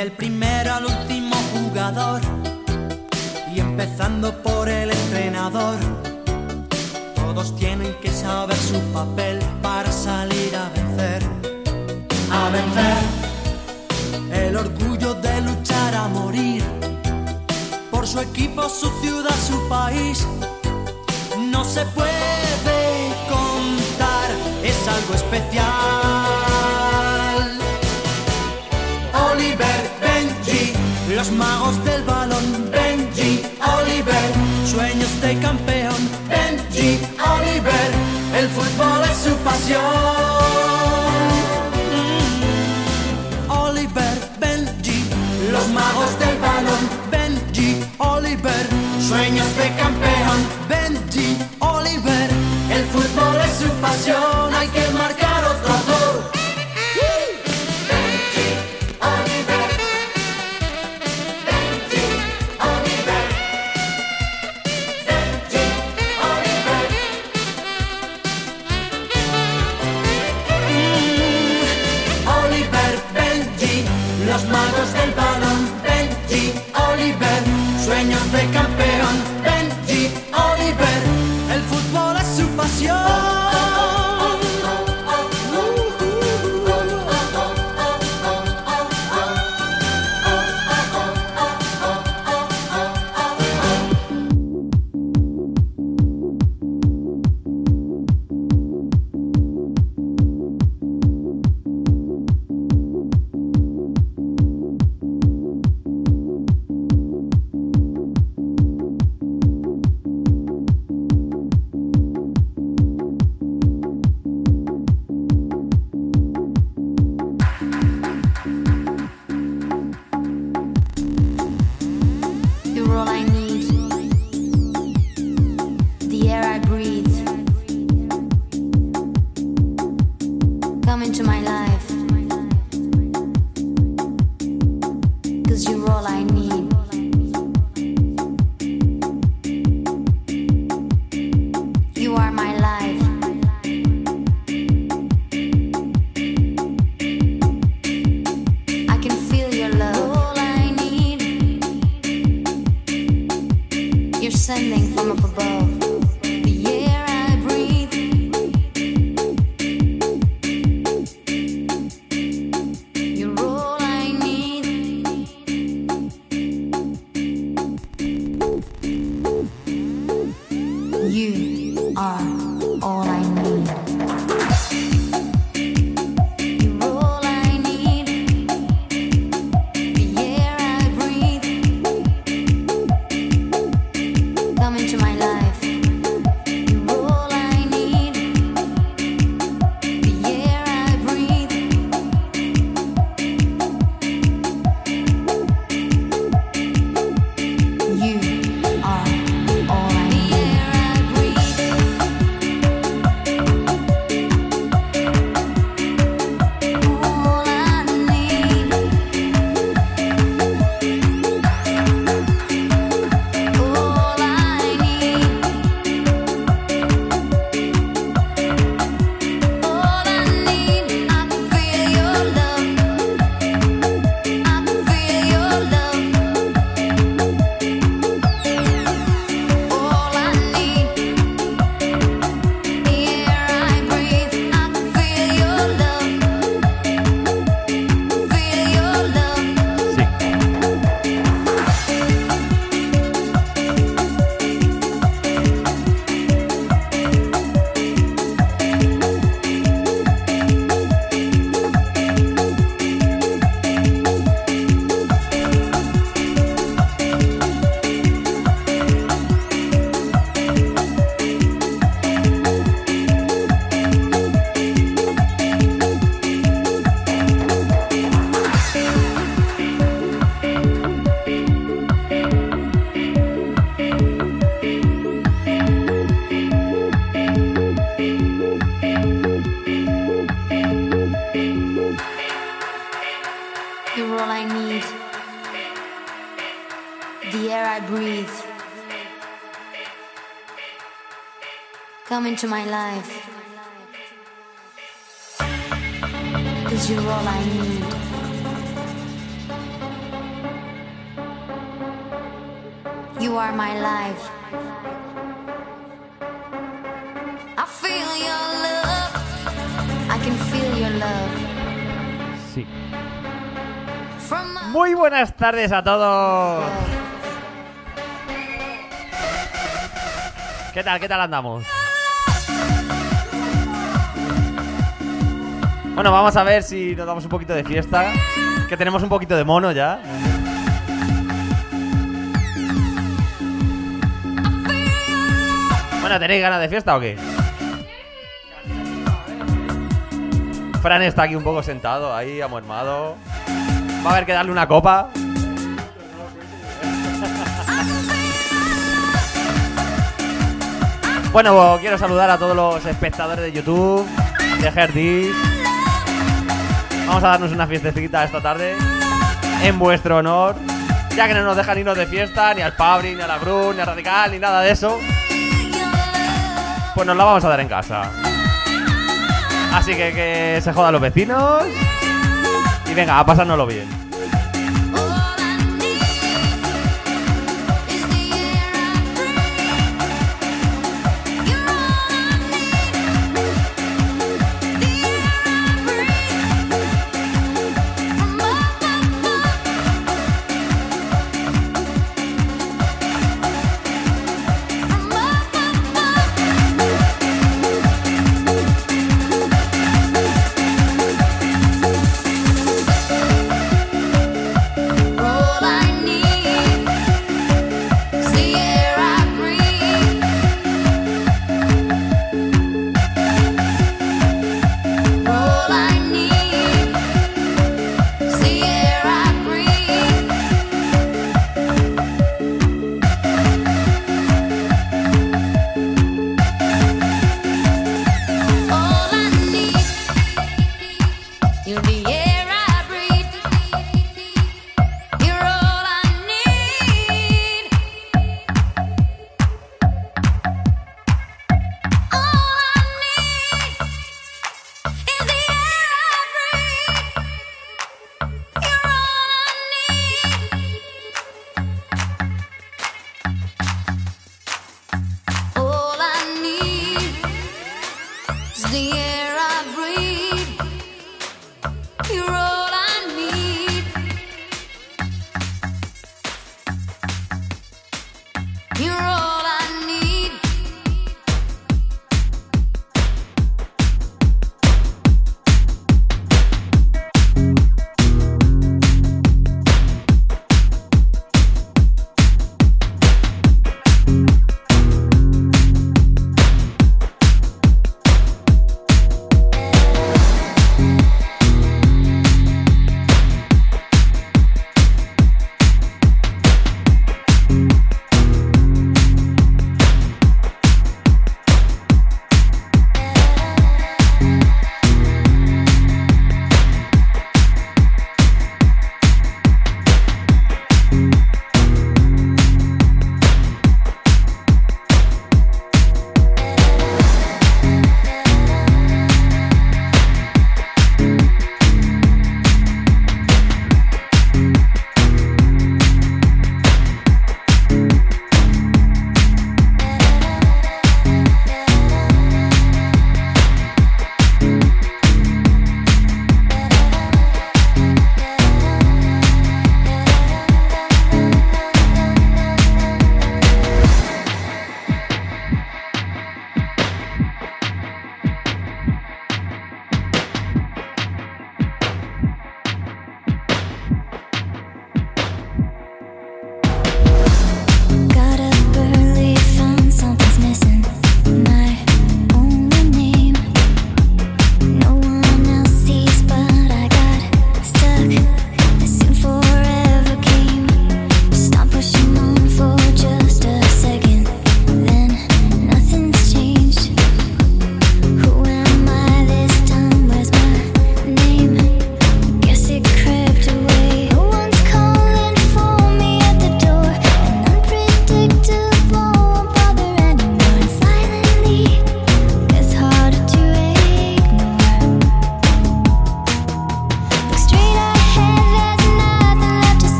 Desde el primero al último jugador y empezando por el entrenador. Todos tienen que saber su papel para salir a vencer. A vencer. El orgullo de luchar a morir. Por su equipo, su ciudad, su país. No se puede contar, es algo especial. Los magos del balón. Benji, Oliver, sueños de campeón. Benji, Oliver, el fútbol es su pasión. Mm. Oliver, Benji, los magos del balón. Benji, Oliver, sueños de campeón. Benji, Oliver, el fútbol es su pasión. Hay que marcar into my life. All I need. You are my life. I feel Sí. Muy buenas tardes a todos. ¿Qué tal? ¿Qué tal andamos? Bueno, vamos a ver si nos damos un poquito de fiesta. Que tenemos un poquito de mono ya. Bueno, ¿tenéis ganas de fiesta o qué? Fran está aquí un poco sentado, ahí amuermado. Va a haber que darle una copa. Bueno, pues, quiero saludar a todos los espectadores de YouTube, de Herdis. Vamos a darnos una fiestecita esta tarde en vuestro honor. Ya que no nos dejan irnos de fiesta, ni al Pabri, ni a la Brun, ni al Radical, ni nada de eso. Pues nos la vamos a dar en casa. Así que que se jodan los vecinos. Y venga, a pasárnoslo bien.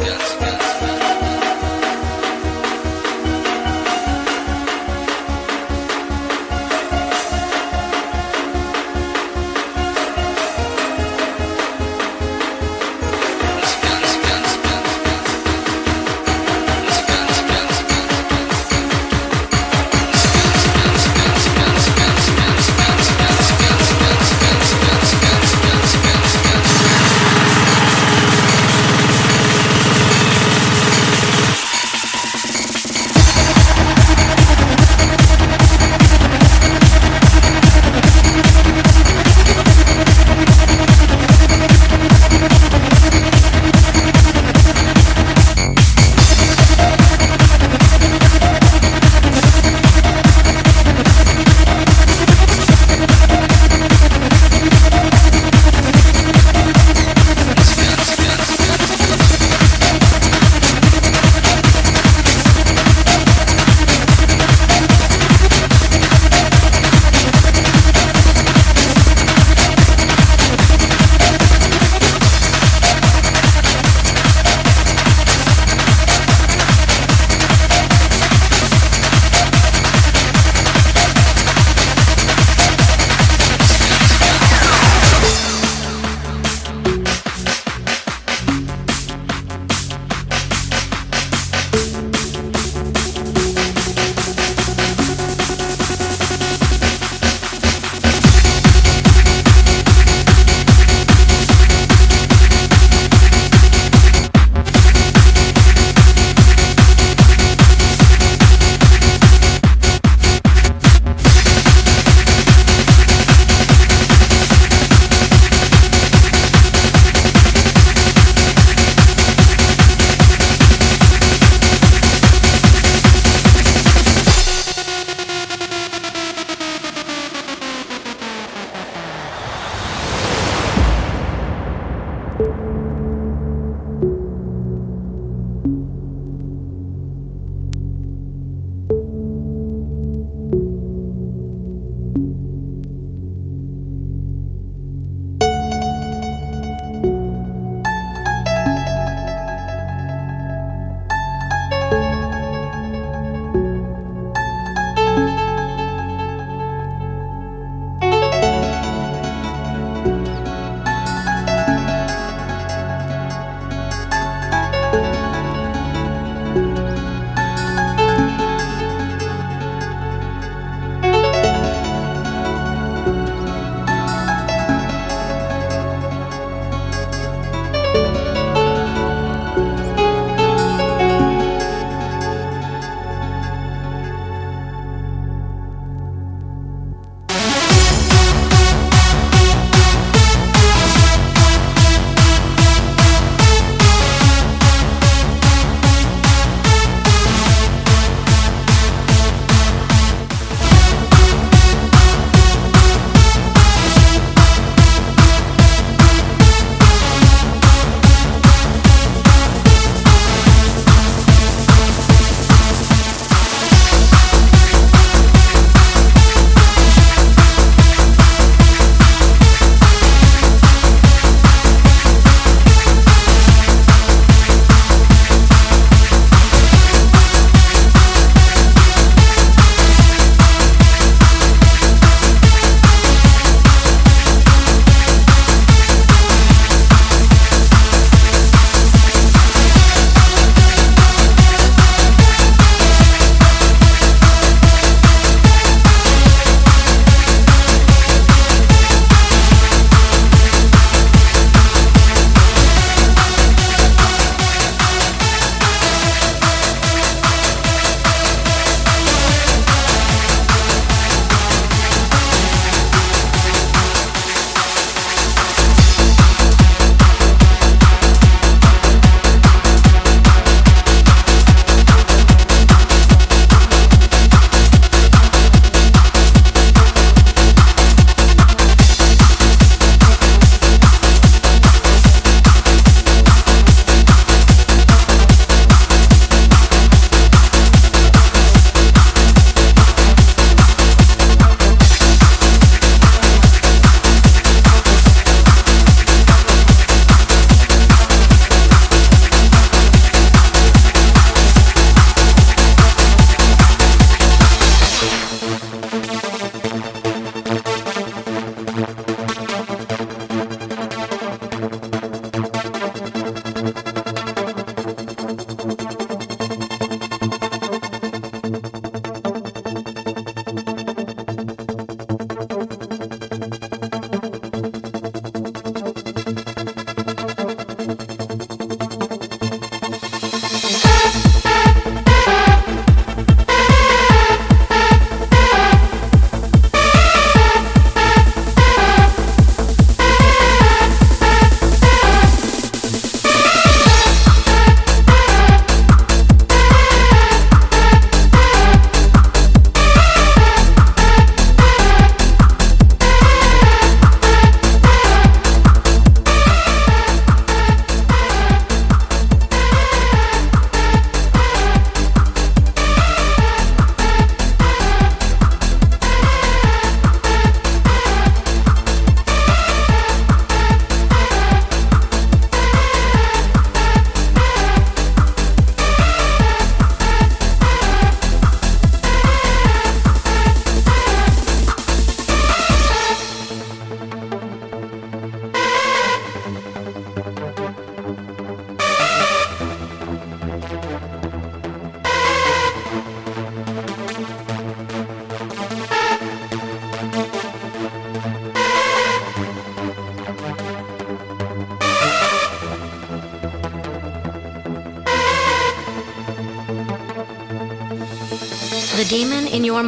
Yes.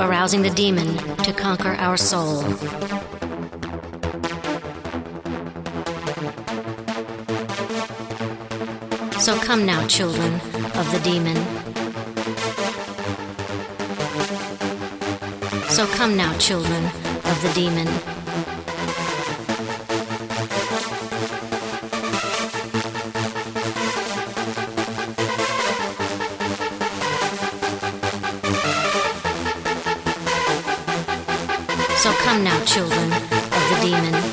arousing the demon to conquer our soul. So come now, children of the demon. So come now, children of the demon. So come now, children of the demon.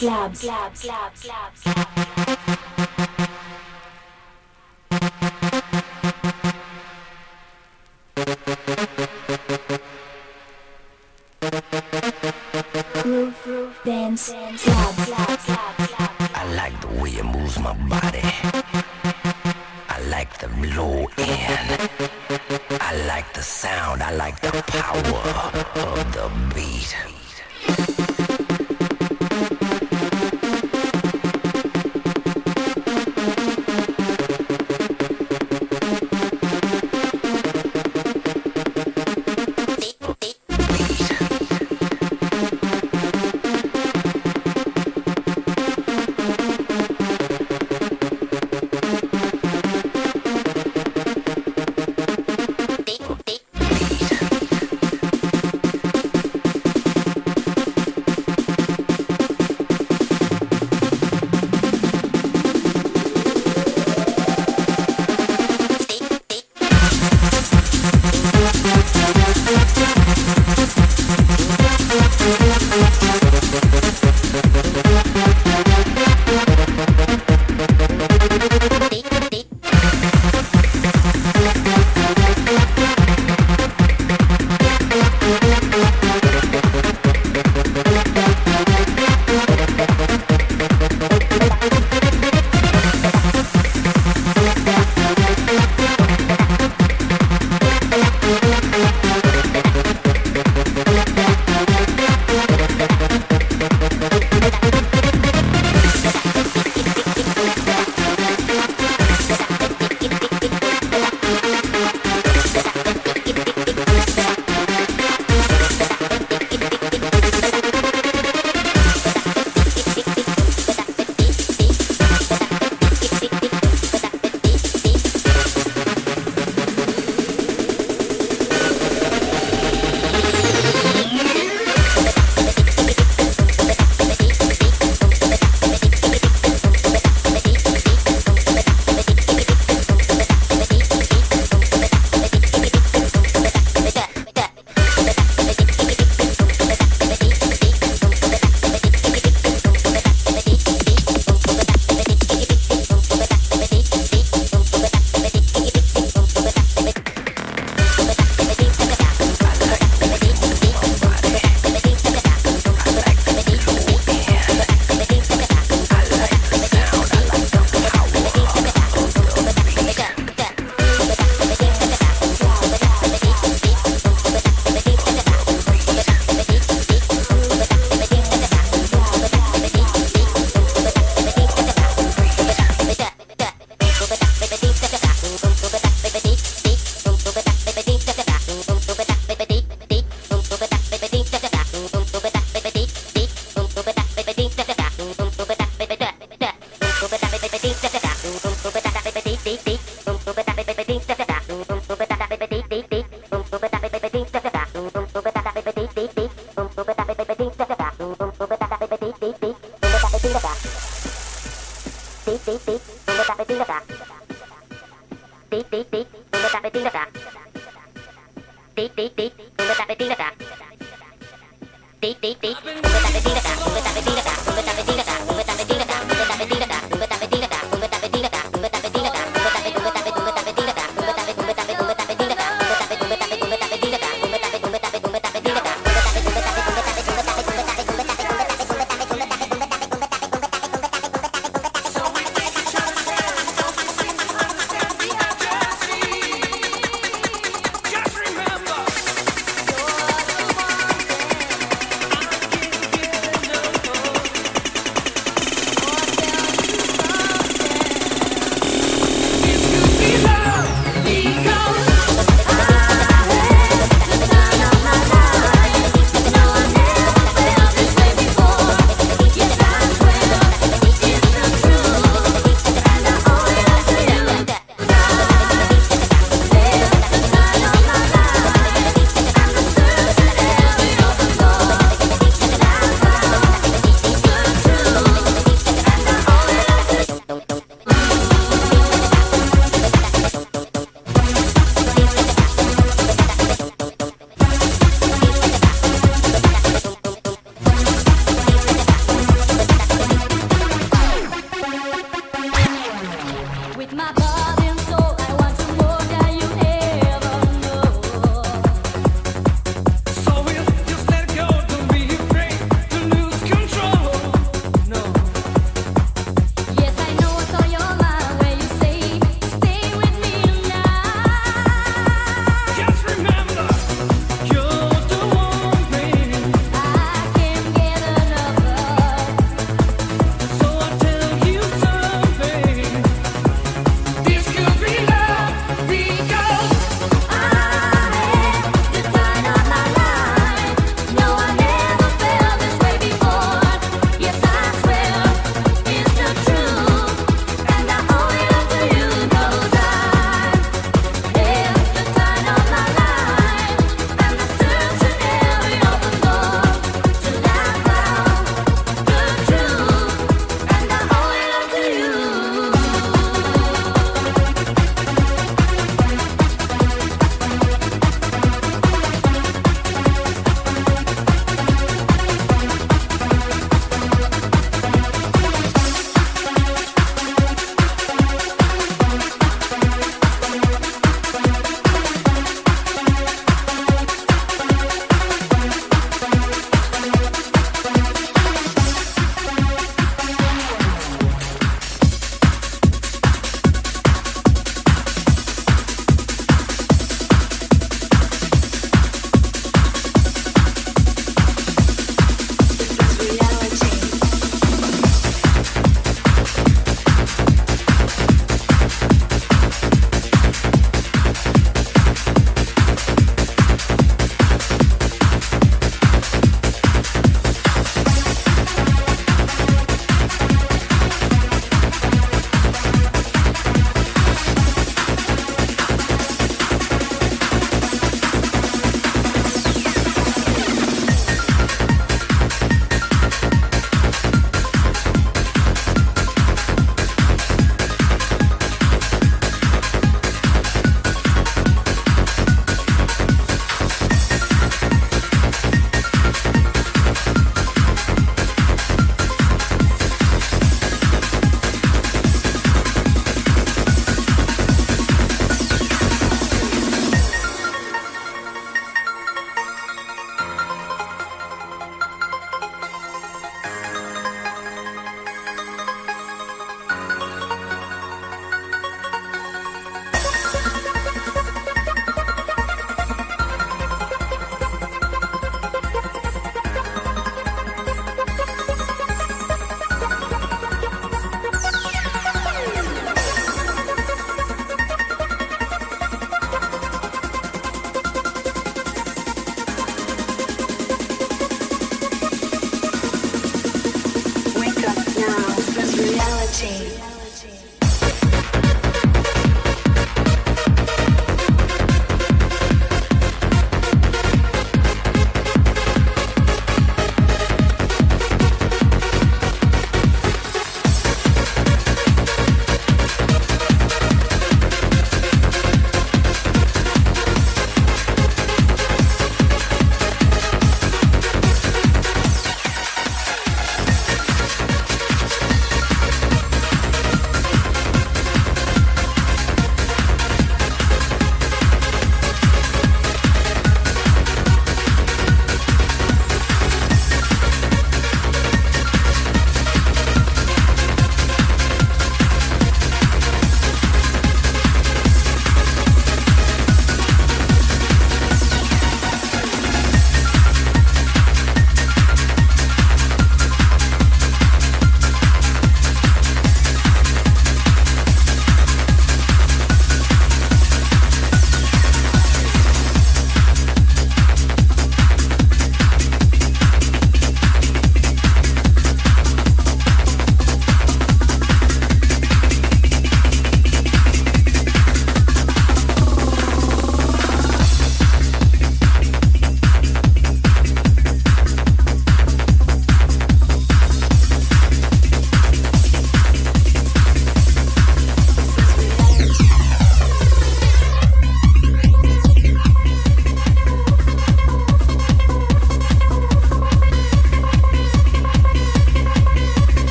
slabs, slabs, slabs.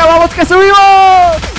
¡Venga, vamos que subimos!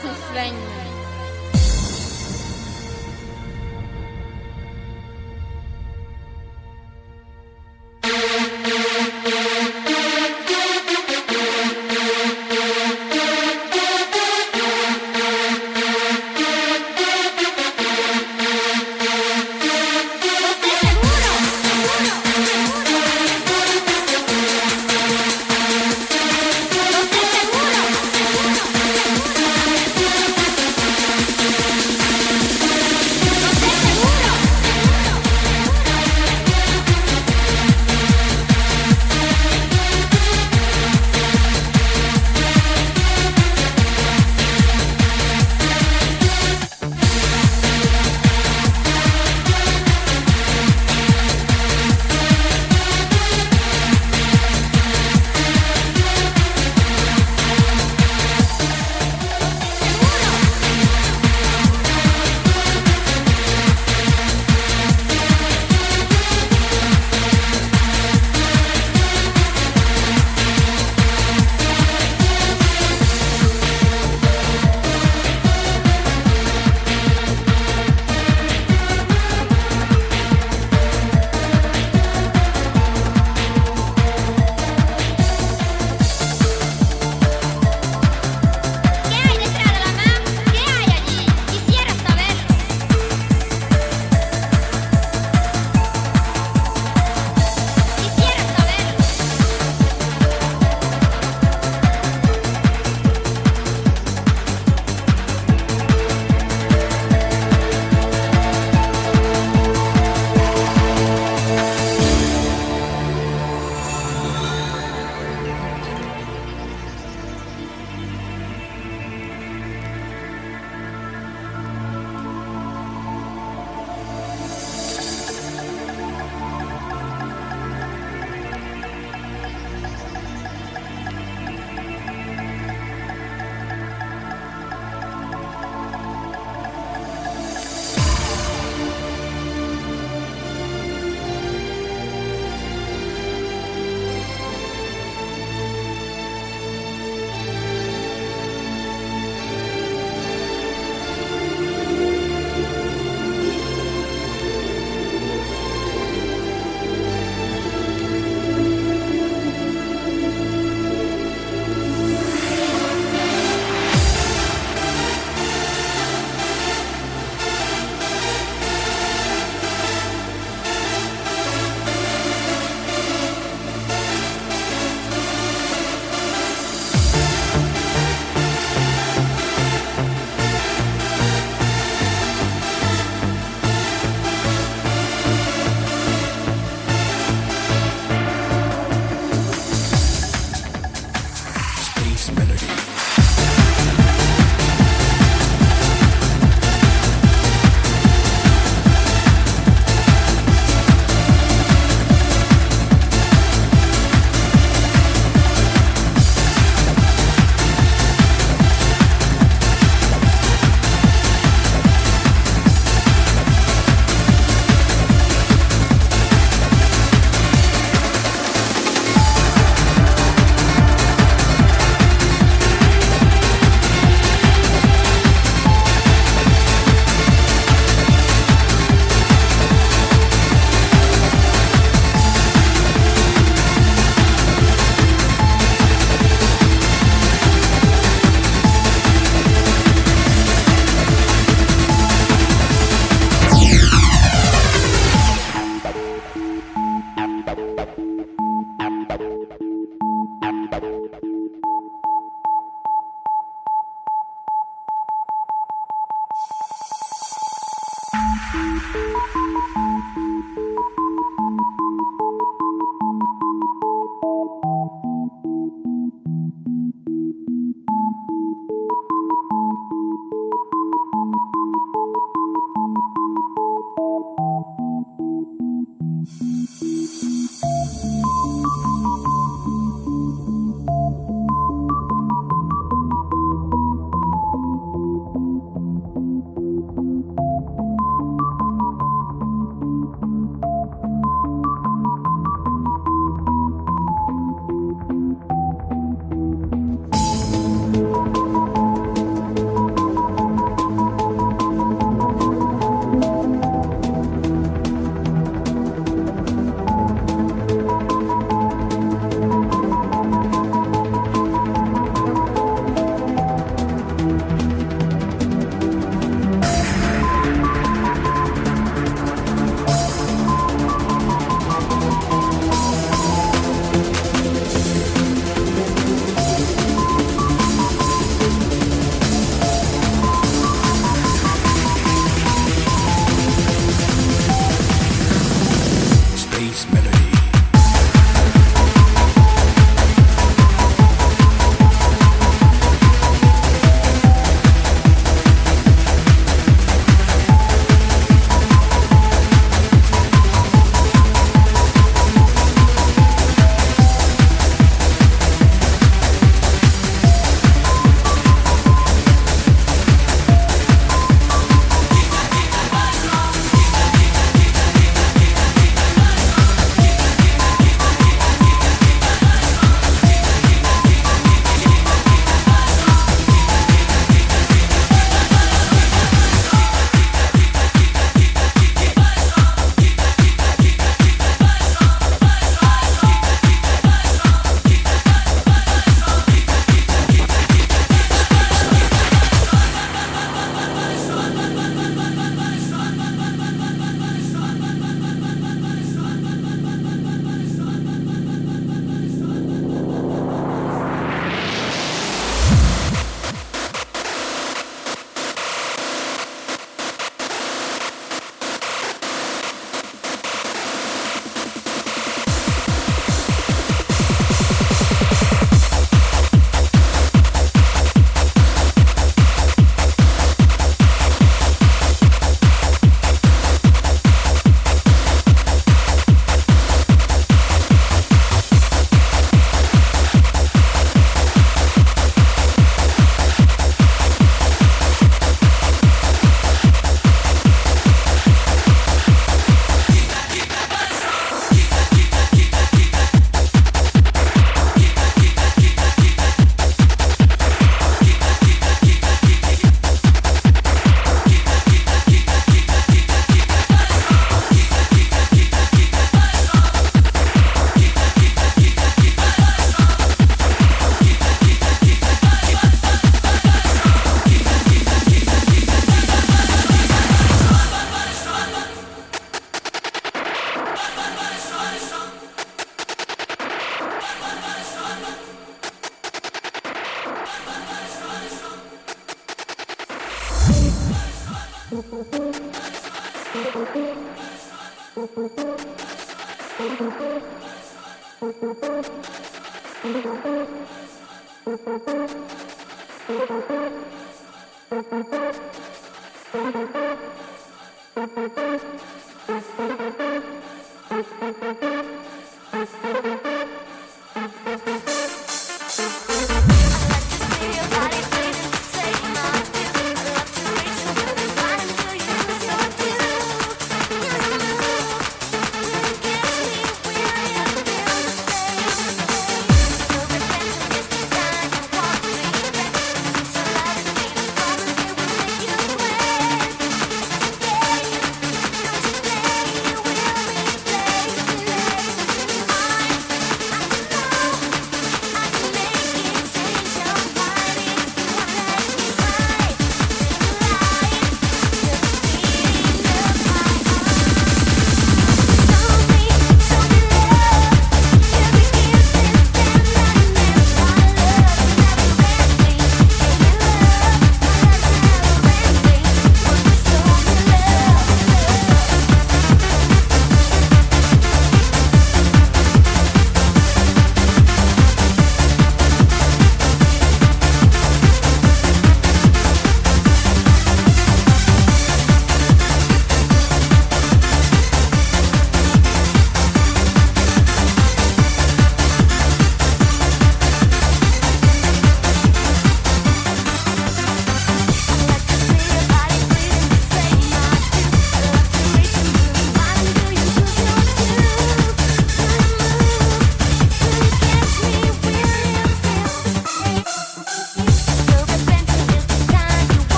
Todo es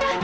love.